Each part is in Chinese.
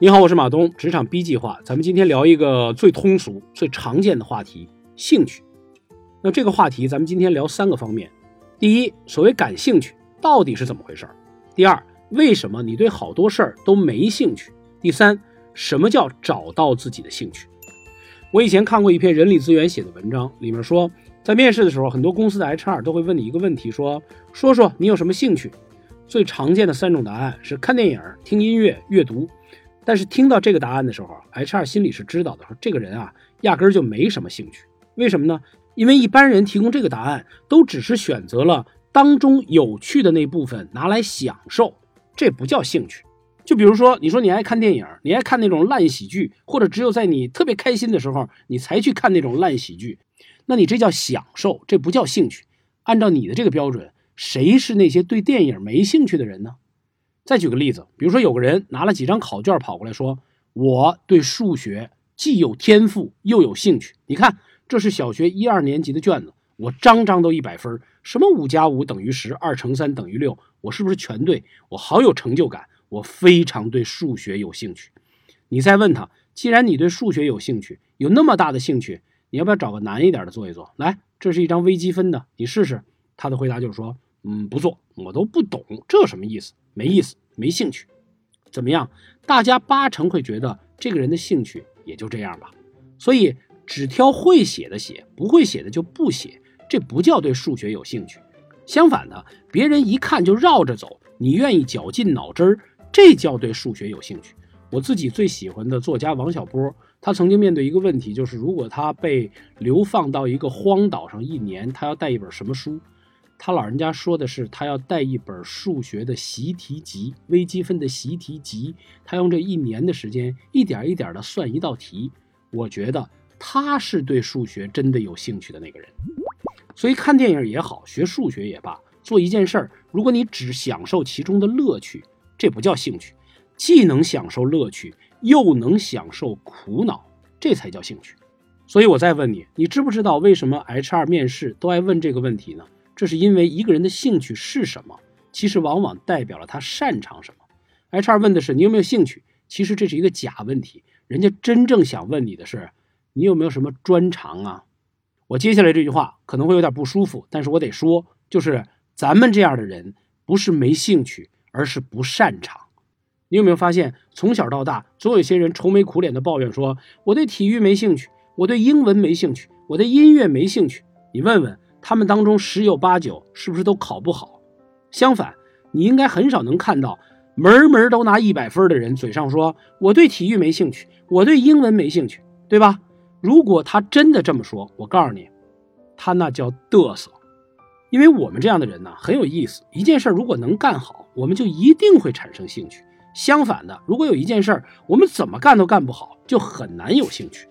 你好，我是马东，职场 B 计划，咱们今天聊一个最通俗、最常见的话题——兴趣。那这个话题，咱们今天聊三个方面：第一，所谓感兴趣到底是怎么回事儿；第二，为什么你对好多事儿都没兴趣；第三，什么叫找到自己的兴趣？我以前看过一篇人力资源写的文章，里面说，在面试的时候，很多公司的 HR 都会问你一个问题，说：说说你有什么兴趣？最常见的三种答案是看电影、听音乐、阅读。但是听到这个答案的时候，HR 心里是知道的，说这个人啊，压根儿就没什么兴趣。为什么呢？因为一般人提供这个答案，都只是选择了当中有趣的那部分拿来享受，这不叫兴趣。就比如说，你说你爱看电影，你爱看那种烂喜剧，或者只有在你特别开心的时候，你才去看那种烂喜剧，那你这叫享受，这不叫兴趣。按照你的这个标准，谁是那些对电影没兴趣的人呢？再举个例子，比如说有个人拿了几张考卷跑过来，说我对数学既有天赋又有兴趣。你看，这是小学一二年级的卷子，我张张都一百分。什么五加五等于十，二乘三等于六，我是不是全对？我好有成就感，我非常对数学有兴趣。你再问他，既然你对数学有兴趣，有那么大的兴趣，你要不要找个难一点的做一做？来，这是一张微积分的，你试试。他的回答就是说。嗯，不做，我都不懂，这什么意思？没意思，没兴趣。怎么样？大家八成会觉得这个人的兴趣也就这样吧。所以只挑会写的写，不会写的就不写，这不叫对数学有兴趣。相反的，别人一看就绕着走，你愿意绞尽脑汁儿，这叫对数学有兴趣。我自己最喜欢的作家王小波，他曾经面对一个问题，就是如果他被流放到一个荒岛上一年，他要带一本什么书？他老人家说的是，他要带一本数学的习题集，微积分的习题集。他用这一年的时间，一点一点的算一道题。我觉得他是对数学真的有兴趣的那个人。所以看电影也好，学数学也罢，做一件事儿，如果你只享受其中的乐趣，这不叫兴趣。既能享受乐趣，又能享受苦恼，这才叫兴趣。所以我再问你，你知不知道为什么 HR 面试都爱问这个问题呢？这是因为一个人的兴趣是什么，其实往往代表了他擅长什么。HR 问的是你有没有兴趣，其实这是一个假问题，人家真正想问你的是你有没有什么专长啊？我接下来这句话可能会有点不舒服，但是我得说，就是咱们这样的人不是没兴趣，而是不擅长。你有没有发现，从小到大，总有些人愁眉苦脸的抱怨说我对体育没兴趣，我对英文没兴趣，我对音乐没兴趣。你问问。他们当中十有八九是不是都考不好？相反，你应该很少能看到门门都拿一百分的人嘴上说我对体育没兴趣，我对英文没兴趣，对吧？如果他真的这么说，我告诉你，他那叫嘚瑟。因为我们这样的人呢很有意思，一件事如果能干好，我们就一定会产生兴趣；相反的，如果有一件事我们怎么干都干不好，就很难有兴趣。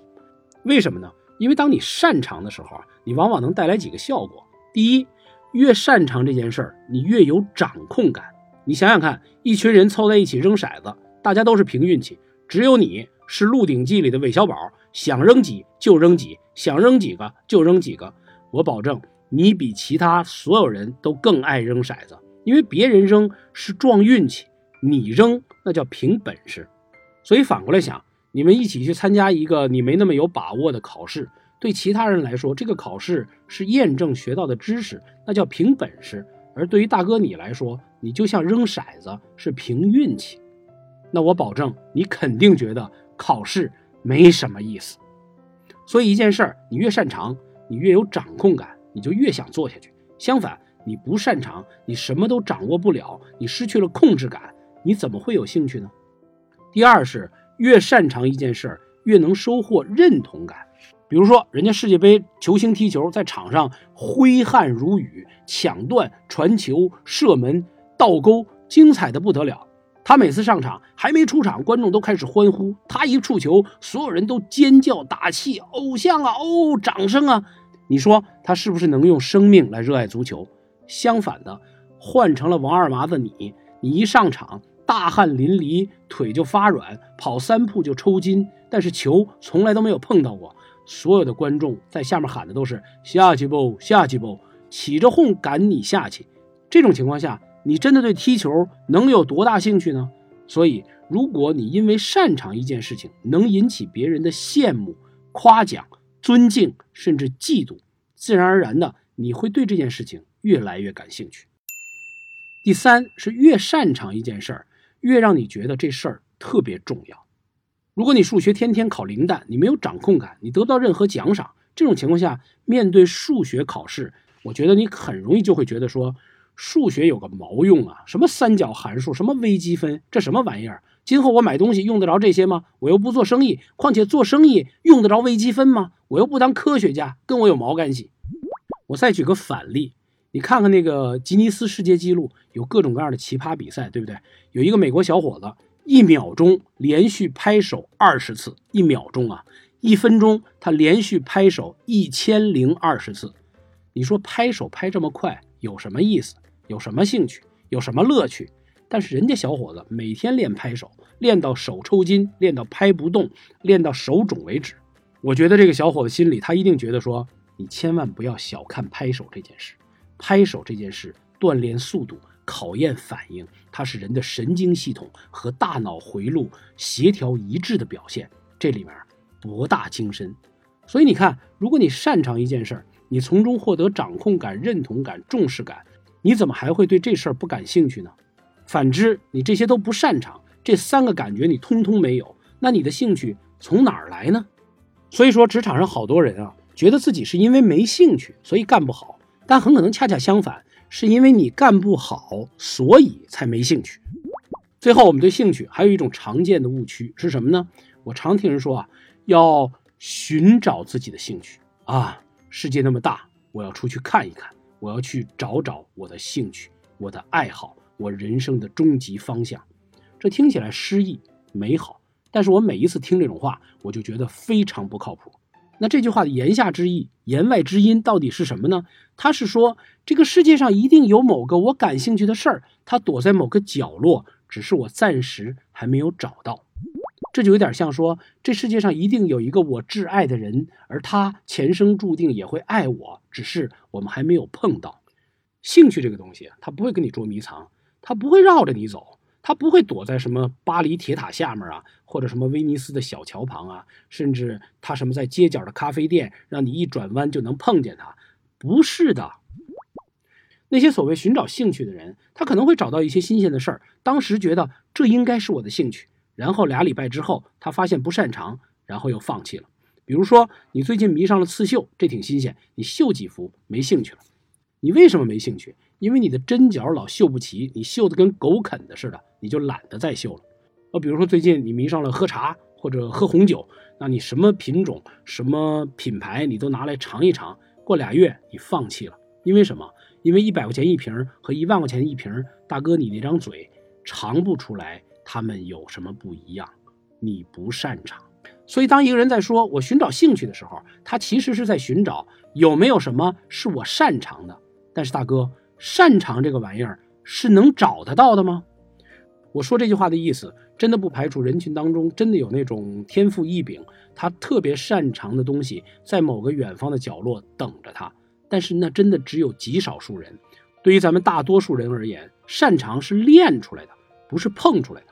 为什么呢？因为当你擅长的时候啊，你往往能带来几个效果。第一，越擅长这件事儿，你越有掌控感。你想想看，一群人凑在一起扔骰子，大家都是凭运气，只有你是《鹿鼎记》里的韦小宝，想扔几就扔几，想扔几个就扔几个。我保证，你比其他所有人都更爱扔骰子，因为别人扔是撞运气，你扔那叫凭本事。所以反过来想。你们一起去参加一个你没那么有把握的考试，对其他人来说，这个考试是验证学到的知识，那叫凭本事；而对于大哥你来说，你就像扔骰子，是凭运气。那我保证，你肯定觉得考试没什么意思。所以一件事儿，你越擅长，你越有掌控感，你就越想做下去。相反，你不擅长，你什么都掌握不了，你失去了控制感，你怎么会有兴趣呢？第二是。越擅长一件事儿，越能收获认同感。比如说，人家世界杯球星踢球，在场上挥汗如雨，抢断、传球、射门、倒钩，精彩的不得了。他每次上场，还没出场，观众都开始欢呼；他一触球，所有人都尖叫打气，偶像啊，哦，掌声啊！你说他是不是能用生命来热爱足球？相反的，换成了王二麻子你，你一上场。大汗淋漓，腿就发软，跑三步就抽筋，但是球从来都没有碰到过。所有的观众在下面喊的都是下去不，下去不，起着哄赶你下去。这种情况下，你真的对踢球能有多大兴趣呢？所以，如果你因为擅长一件事情能引起别人的羡慕、夸奖、尊敬，甚至嫉妒，自然而然的你会对这件事情越来越感兴趣。第三是越擅长一件事儿，越让你觉得这事儿特别重要。如果你数学天天考零蛋，你没有掌控感，你得不到任何奖赏，这种情况下，面对数学考试，我觉得你很容易就会觉得说。数学有个毛用啊！什么三角函数，什么微积分，这什么玩意儿？今后我买东西用得着这些吗？我又不做生意，况且做生意用得着微积分吗？我又不当科学家，跟我有毛干系？我再举个反例，你看看那个吉尼斯世界纪录，有各种各样的奇葩比赛，对不对？有一个美国小伙子，一秒钟连续拍手二十次，一秒钟啊，一分钟他连续拍手一千零二十次，你说拍手拍这么快有什么意思？有什么兴趣，有什么乐趣？但是人家小伙子每天练拍手，练到手抽筋，练到拍不动，练到手肿为止。我觉得这个小伙子心里，他一定觉得说，你千万不要小看拍手这件事。拍手这件事，锻炼速度，考验反应，它是人的神经系统和大脑回路协调一致的表现。这里面博大精深。所以你看，如果你擅长一件事儿，你从中获得掌控感、认同感、重视感。你怎么还会对这事儿不感兴趣呢？反之，你这些都不擅长，这三个感觉你通通没有，那你的兴趣从哪儿来呢？所以说，职场上好多人啊，觉得自己是因为没兴趣，所以干不好，但很可能恰恰相反，是因为你干不好，所以才没兴趣。最后，我们对兴趣还有一种常见的误区是什么呢？我常听人说啊，要寻找自己的兴趣啊，世界那么大，我要出去看一看。我要去找找我的兴趣、我的爱好、我人生的终极方向。这听起来诗意美好，但是我每一次听这种话，我就觉得非常不靠谱。那这句话的言下之意、言外之音到底是什么呢？他是说这个世界上一定有某个我感兴趣的事儿，它躲在某个角落，只是我暂时还没有找到。这就有点像说，这世界上一定有一个我挚爱的人，而他前生注定也会爱我，只是我们还没有碰到。兴趣这个东西，它不会跟你捉迷藏，它不会绕着你走，他不会躲在什么巴黎铁塔下面啊，或者什么威尼斯的小桥旁啊，甚至他什么在街角的咖啡店，让你一转弯就能碰见他。不是的，那些所谓寻找兴趣的人，他可能会找到一些新鲜的事儿，当时觉得这应该是我的兴趣。然后俩礼拜之后，他发现不擅长，然后又放弃了。比如说，你最近迷上了刺绣，这挺新鲜，你绣几幅没兴趣了。你为什么没兴趣？因为你的针脚老绣不齐，你绣的跟狗啃的似的，你就懒得再绣了。啊，比如说最近你迷上了喝茶或者喝红酒，那你什么品种、什么品牌你都拿来尝一尝。过俩月你放弃了，因为什么？因为一百块钱一瓶和一万块钱一瓶，大哥你那张嘴尝不出来。他们有什么不一样？你不擅长，所以当一个人在说我寻找兴趣的时候，他其实是在寻找有没有什么是我擅长的。但是大哥，擅长这个玩意儿是能找得到的吗？我说这句话的意思，真的不排除人群当中真的有那种天赋异禀，他特别擅长的东西在某个远方的角落等着他。但是那真的只有极少数人。对于咱们大多数人而言，擅长是练出来的，不是碰出来的。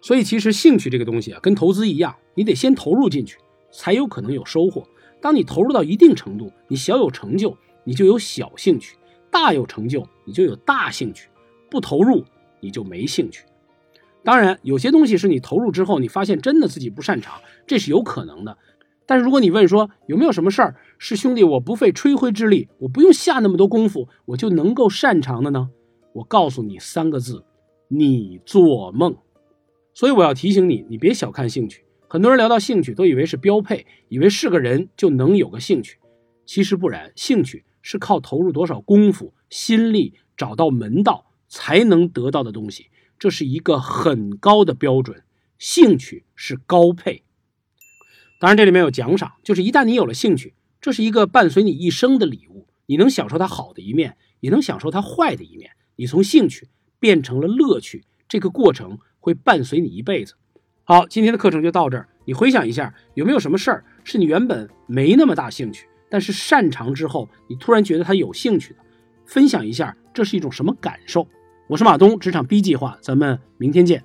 所以，其实兴趣这个东西啊，跟投资一样，你得先投入进去，才有可能有收获。当你投入到一定程度，你小有成就，你就有小兴趣；大有成就，你就有大兴趣。不投入，你就没兴趣。当然，有些东西是你投入之后，你发现真的自己不擅长，这是有可能的。但是，如果你问说有没有什么事儿是兄弟我不费吹灰之力，我不用下那么多功夫，我就能够擅长的呢？我告诉你三个字：你做梦。所以我要提醒你，你别小看兴趣。很多人聊到兴趣，都以为是标配，以为是个人就能有个兴趣。其实不然，兴趣是靠投入多少功夫、心力，找到门道才能得到的东西。这是一个很高的标准，兴趣是高配。当然，这里面有奖赏，就是一旦你有了兴趣，这是一个伴随你一生的礼物。你能享受它好的一面，也能享受它坏的一面。你从兴趣变成了乐趣，这个过程。会伴随你一辈子。好，今天的课程就到这儿。你回想一下，有没有什么事儿是你原本没那么大兴趣，但是擅长之后，你突然觉得他有兴趣的？分享一下，这是一种什么感受？我是马东，职场 B 计划，咱们明天见。